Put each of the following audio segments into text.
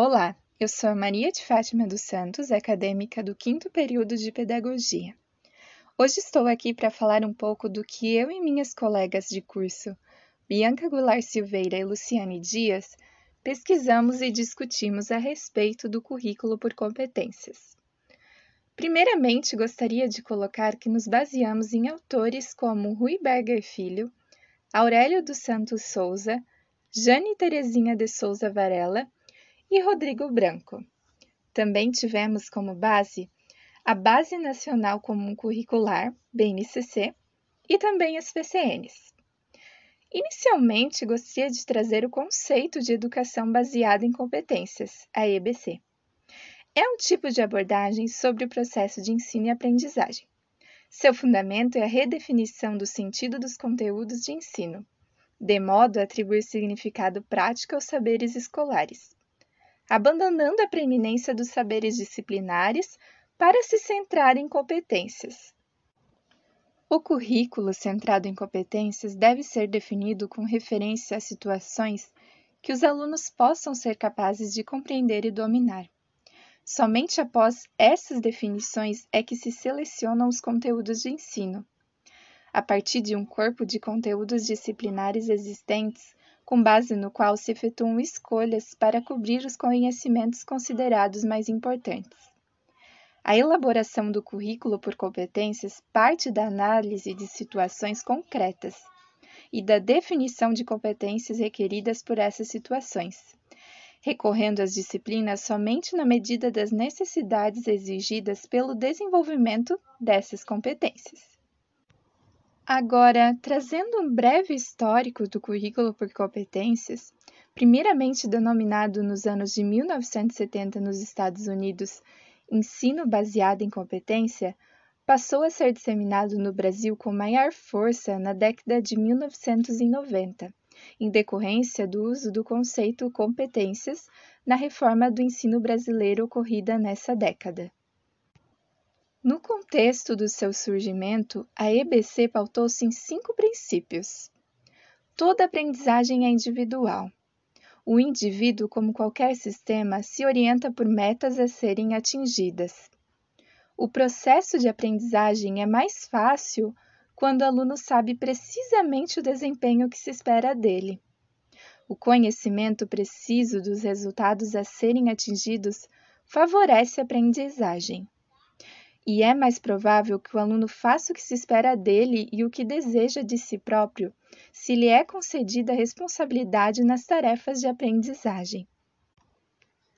Olá, eu sou a Maria de Fátima dos Santos, acadêmica do quinto período de Pedagogia. Hoje estou aqui para falar um pouco do que eu e minhas colegas de curso, Bianca Goulart Silveira e Luciane Dias, pesquisamos e discutimos a respeito do currículo por competências. Primeiramente, gostaria de colocar que nos baseamos em autores como Rui Berger Filho, Aurélio dos Santos Souza, Jane Terezinha de Souza Varela e Rodrigo Branco. Também tivemos como base a Base Nacional Comum Curricular, BNCC, e também as PCNs. Inicialmente, gostaria de trazer o conceito de educação baseada em competências, a EBC. É um tipo de abordagem sobre o processo de ensino e aprendizagem. Seu fundamento é a redefinição do sentido dos conteúdos de ensino, de modo a atribuir significado prático aos saberes escolares, abandonando a preeminência dos saberes disciplinares para se centrar em competências. O currículo centrado em competências deve ser definido com referência a situações que os alunos possam ser capazes de compreender e dominar. Somente após essas definições é que se selecionam os conteúdos de ensino. A partir de um corpo de conteúdos disciplinares existentes, com base no qual se efetuam escolhas para cobrir os conhecimentos considerados mais importantes. A elaboração do currículo por competências parte da análise de situações concretas e da definição de competências requeridas por essas situações, recorrendo às disciplinas somente na medida das necessidades exigidas pelo desenvolvimento dessas competências. Agora, trazendo um breve histórico do currículo por competências, primeiramente denominado nos anos de 1970 nos Estados Unidos Ensino Baseado em Competência, passou a ser disseminado no Brasil com maior força na década de 1990, em decorrência do uso do conceito competências na reforma do ensino brasileiro ocorrida nessa década. No contexto do seu surgimento, a EBC pautou-se em cinco princípios. Toda aprendizagem é individual. O indivíduo, como qualquer sistema, se orienta por metas a serem atingidas. O processo de aprendizagem é mais fácil quando o aluno sabe precisamente o desempenho que se espera dele. O conhecimento preciso dos resultados a serem atingidos favorece a aprendizagem e é mais provável que o aluno faça o que se espera dele e o que deseja de si próprio, se lhe é concedida responsabilidade nas tarefas de aprendizagem.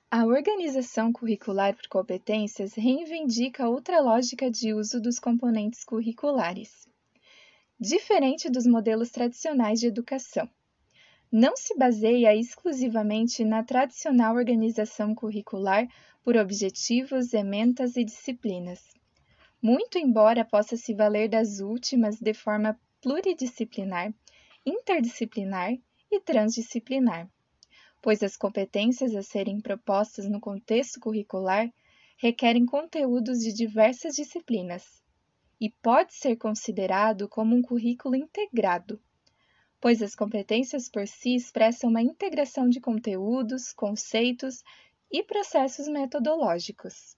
A organização curricular por competências reivindica outra lógica de uso dos componentes curriculares. Diferente dos modelos tradicionais de educação, não se baseia exclusivamente na tradicional organização curricular por objetivos, ementas e disciplinas muito embora possa se valer das últimas de forma pluridisciplinar, interdisciplinar e transdisciplinar, pois as competências a serem propostas no contexto curricular requerem conteúdos de diversas disciplinas e pode ser considerado como um currículo integrado, pois as competências por si expressam uma integração de conteúdos, conceitos e processos metodológicos.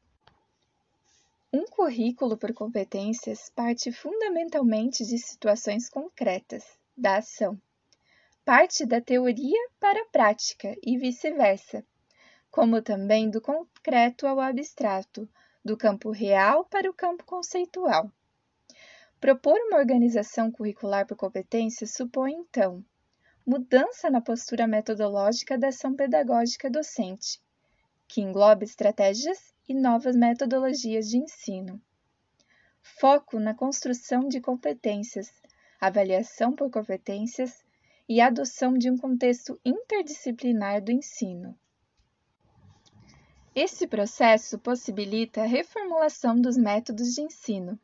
Um currículo por competências parte fundamentalmente de situações concretas, da ação. Parte da teoria para a prática e vice-versa, como também do concreto ao abstrato, do campo real para o campo conceitual. Propor uma organização curricular por competências supõe, então, mudança na postura metodológica da ação pedagógica docente, que engloba estratégias e novas metodologias de ensino. Foco na construção de competências, avaliação por competências e adoção de um contexto interdisciplinar do ensino. Esse processo possibilita a reformulação dos métodos de ensino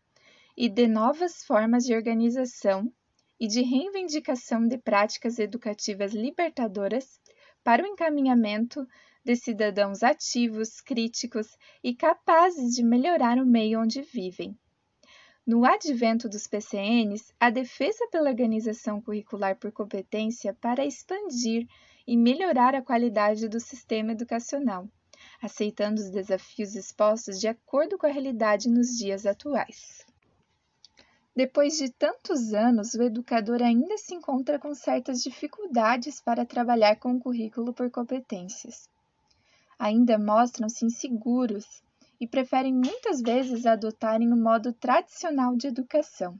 e de novas formas de organização e de reivindicação de práticas educativas libertadoras para o encaminhamento de cidadãos ativos, críticos e capazes de melhorar o meio onde vivem. No advento dos PCNs, a defesa pela organização curricular por competência para expandir e melhorar a qualidade do sistema educacional, aceitando os desafios expostos de acordo com a realidade nos dias atuais. Depois de tantos anos, o educador ainda se encontra com certas dificuldades para trabalhar com o currículo por competências. Ainda mostram-se inseguros e preferem muitas vezes adotarem o modo tradicional de educação.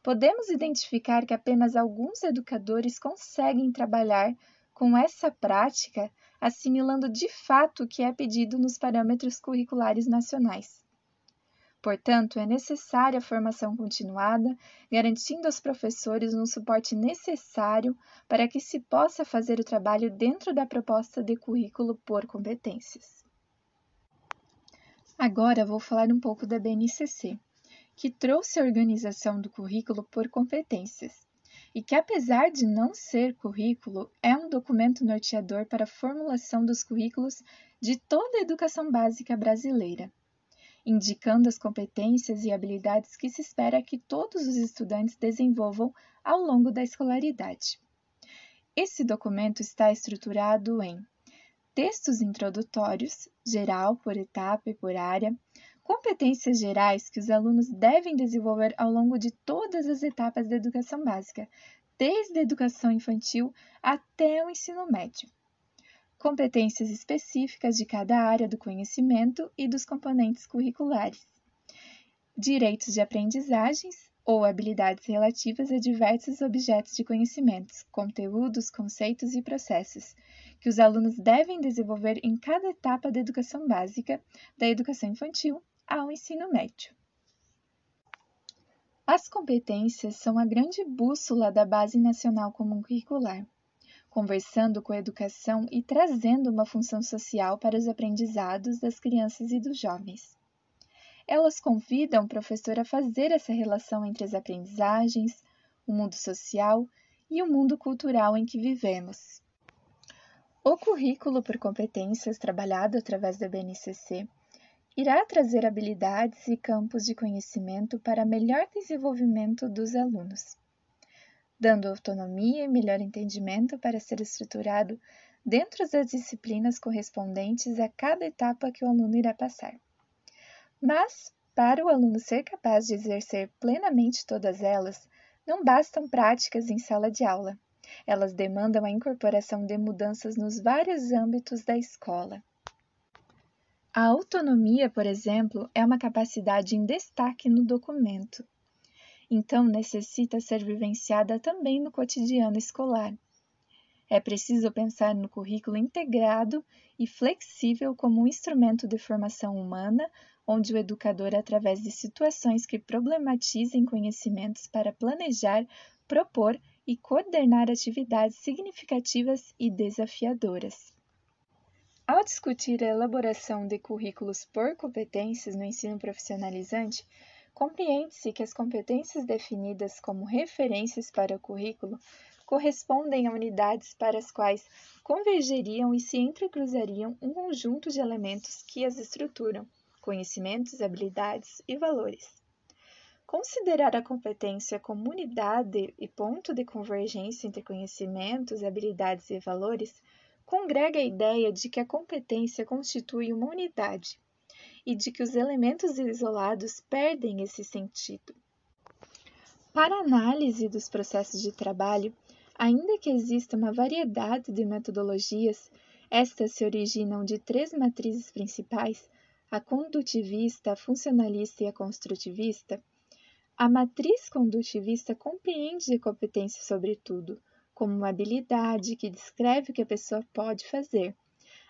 Podemos identificar que apenas alguns educadores conseguem trabalhar com essa prática, assimilando de fato o que é pedido nos parâmetros curriculares nacionais. Portanto, é necessária a formação continuada, garantindo aos professores um suporte necessário para que se possa fazer o trabalho dentro da proposta de currículo por competências. Agora vou falar um pouco da BNCC, que trouxe a organização do currículo por competências e que, apesar de não ser currículo, é um documento norteador para a formulação dos currículos de toda a educação básica brasileira, indicando as competências e habilidades que se espera que todos os estudantes desenvolvam ao longo da escolaridade. Esse documento está estruturado em textos introdutórios, geral, por etapa e por área, competências gerais que os alunos devem desenvolver ao longo de todas as etapas da educação básica, desde a educação infantil até o ensino médio. Competências específicas de cada área do conhecimento e dos componentes curriculares. Direitos de aprendizagens ou habilidades relativas a diversos objetos de conhecimentos, conteúdos, conceitos e processos, que os alunos devem desenvolver em cada etapa da educação básica, da educação infantil ao ensino médio. As competências são a grande bússola da Base Nacional Comum Curricular, conversando com a educação e trazendo uma função social para os aprendizados das crianças e dos jovens. Elas convidam o professor a fazer essa relação entre as aprendizagens, o mundo social e o mundo cultural em que vivemos. O currículo por competências trabalhado através da BNCC irá trazer habilidades e campos de conhecimento para melhor desenvolvimento dos alunos, dando autonomia e melhor entendimento para ser estruturado dentro das disciplinas correspondentes a cada etapa que o aluno irá passar. Mas, para o aluno ser capaz de exercer plenamente todas elas, não bastam práticas em sala de aula elas demandam a incorporação de mudanças nos vários âmbitos da escola. A autonomia, por exemplo, é uma capacidade em destaque no documento. Então, necessita ser vivenciada também no cotidiano escolar. É preciso pensar no currículo integrado e flexível como um instrumento de formação humana, onde o educador, através de situações que problematizem conhecimentos para planejar, propor e coordenar atividades significativas e desafiadoras. Ao discutir a elaboração de currículos por competências no ensino profissionalizante, compreende-se que as competências definidas como referências para o currículo correspondem a unidades para as quais convergeriam e se entrecruzariam um conjunto de elementos que as estruturam, conhecimentos, habilidades e valores. Considerar a competência como unidade e ponto de convergência entre conhecimentos, habilidades e valores congrega a ideia de que a competência constitui uma unidade e de que os elementos isolados perdem esse sentido. Para análise dos processos de trabalho, ainda que exista uma variedade de metodologias, estas se originam de três matrizes principais: a condutivista, a funcionalista e a construtivista a matriz condutivista compreende a competência sobretudo, como uma habilidade que descreve o que a pessoa pode fazer.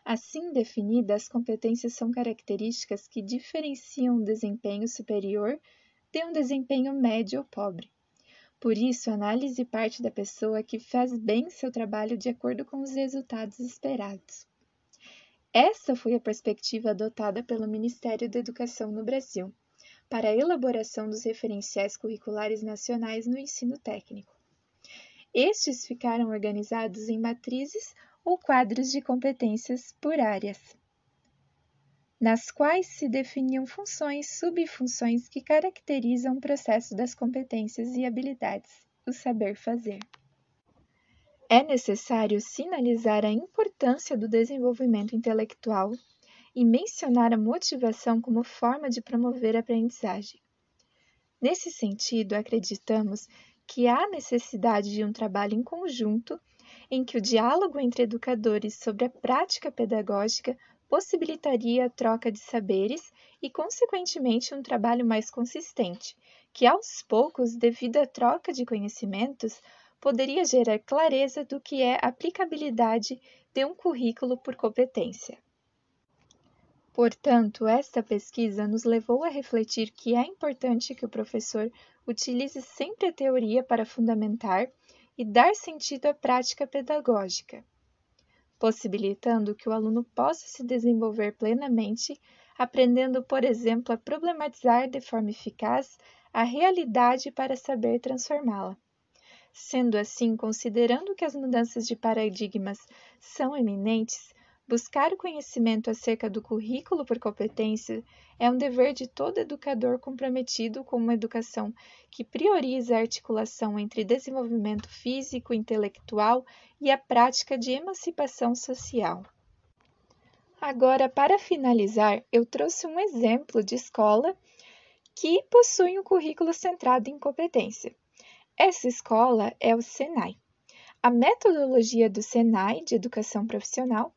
Assim definidas, as competências são características que diferenciam um desempenho superior de um desempenho médio ou pobre. Por isso, a análise parte da pessoa que faz bem seu trabalho de acordo com os resultados esperados. Essa foi a perspectiva adotada pelo Ministério da Educação no Brasil para a elaboração dos referenciais curriculares nacionais no ensino técnico. Estes ficaram organizados em matrizes ou quadros de competências por áreas, nas quais se definiam funções, subfunções que caracterizam o processo das competências e habilidades, o saber fazer. É necessário sinalizar a importância do desenvolvimento intelectual e mencionar a motivação como forma de promover a aprendizagem. Nesse sentido, acreditamos que há necessidade de um trabalho em conjunto em que o diálogo entre educadores sobre a prática pedagógica possibilitaria a troca de saberes e, consequentemente, um trabalho mais consistente, que aos poucos, devido à troca de conhecimentos, poderia gerar clareza do que é aplicabilidade de um currículo por competência. Portanto, esta pesquisa nos levou a refletir que é importante que o professor utilize sempre a teoria para fundamentar e dar sentido à prática pedagógica, possibilitando que o aluno possa se desenvolver plenamente, aprendendo, por exemplo, a problematizar de forma eficaz a realidade para saber transformá-la. Sendo assim, considerando que as mudanças de paradigmas são eminentes, Buscar conhecimento acerca do currículo por competência é um dever de todo educador comprometido com uma educação que prioriza a articulação entre desenvolvimento físico, intelectual e a prática de emancipação social. Agora, para finalizar, eu trouxe um exemplo de escola que possui um currículo centrado em competência. Essa escola é o Senai. A metodologia do Senai de educação profissional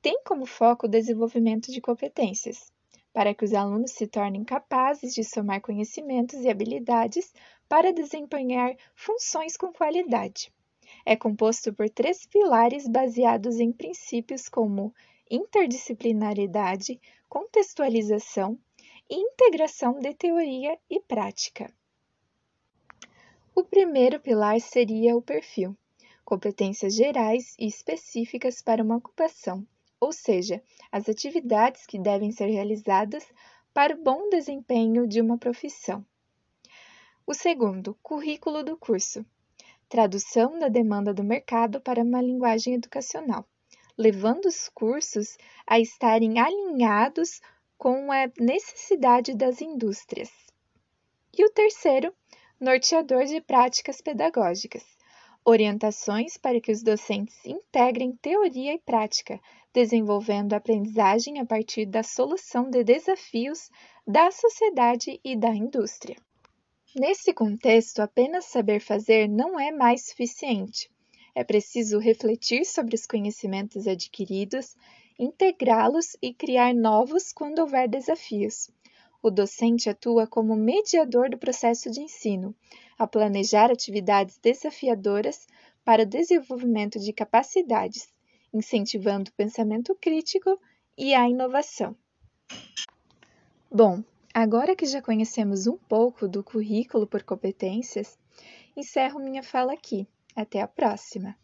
tem como foco o desenvolvimento de competências, para que os alunos se tornem capazes de somar conhecimentos e habilidades para desempenhar funções com qualidade. É composto por três pilares baseados em princípios como interdisciplinaridade, contextualização e integração de teoria e prática. O primeiro pilar seria o perfil, competências gerais e específicas para uma ocupação, ou seja, as atividades que devem ser realizadas para o bom desempenho de uma profissão. O segundo, currículo do curso. Tradução da demanda do mercado para uma linguagem educacional, levando os cursos a estarem alinhados com a necessidade das indústrias. E o terceiro, norteador de práticas pedagógicas, orientações para que os docentes integrem teoria e prática, desenvolvendo aprendizagem a partir da solução de desafios da sociedade e da indústria. Nesse contexto, apenas saber fazer não é mais suficiente. É preciso refletir sobre os conhecimentos adquiridos, integrá-los e criar novos quando houver desafios. O docente atua como mediador do processo de ensino, a planejar atividades desafiadoras para o desenvolvimento de capacidades, incentivando o pensamento crítico e a inovação. Bom, agora que já conhecemos um pouco do currículo por competências, encerro minha fala aqui. Até a próxima!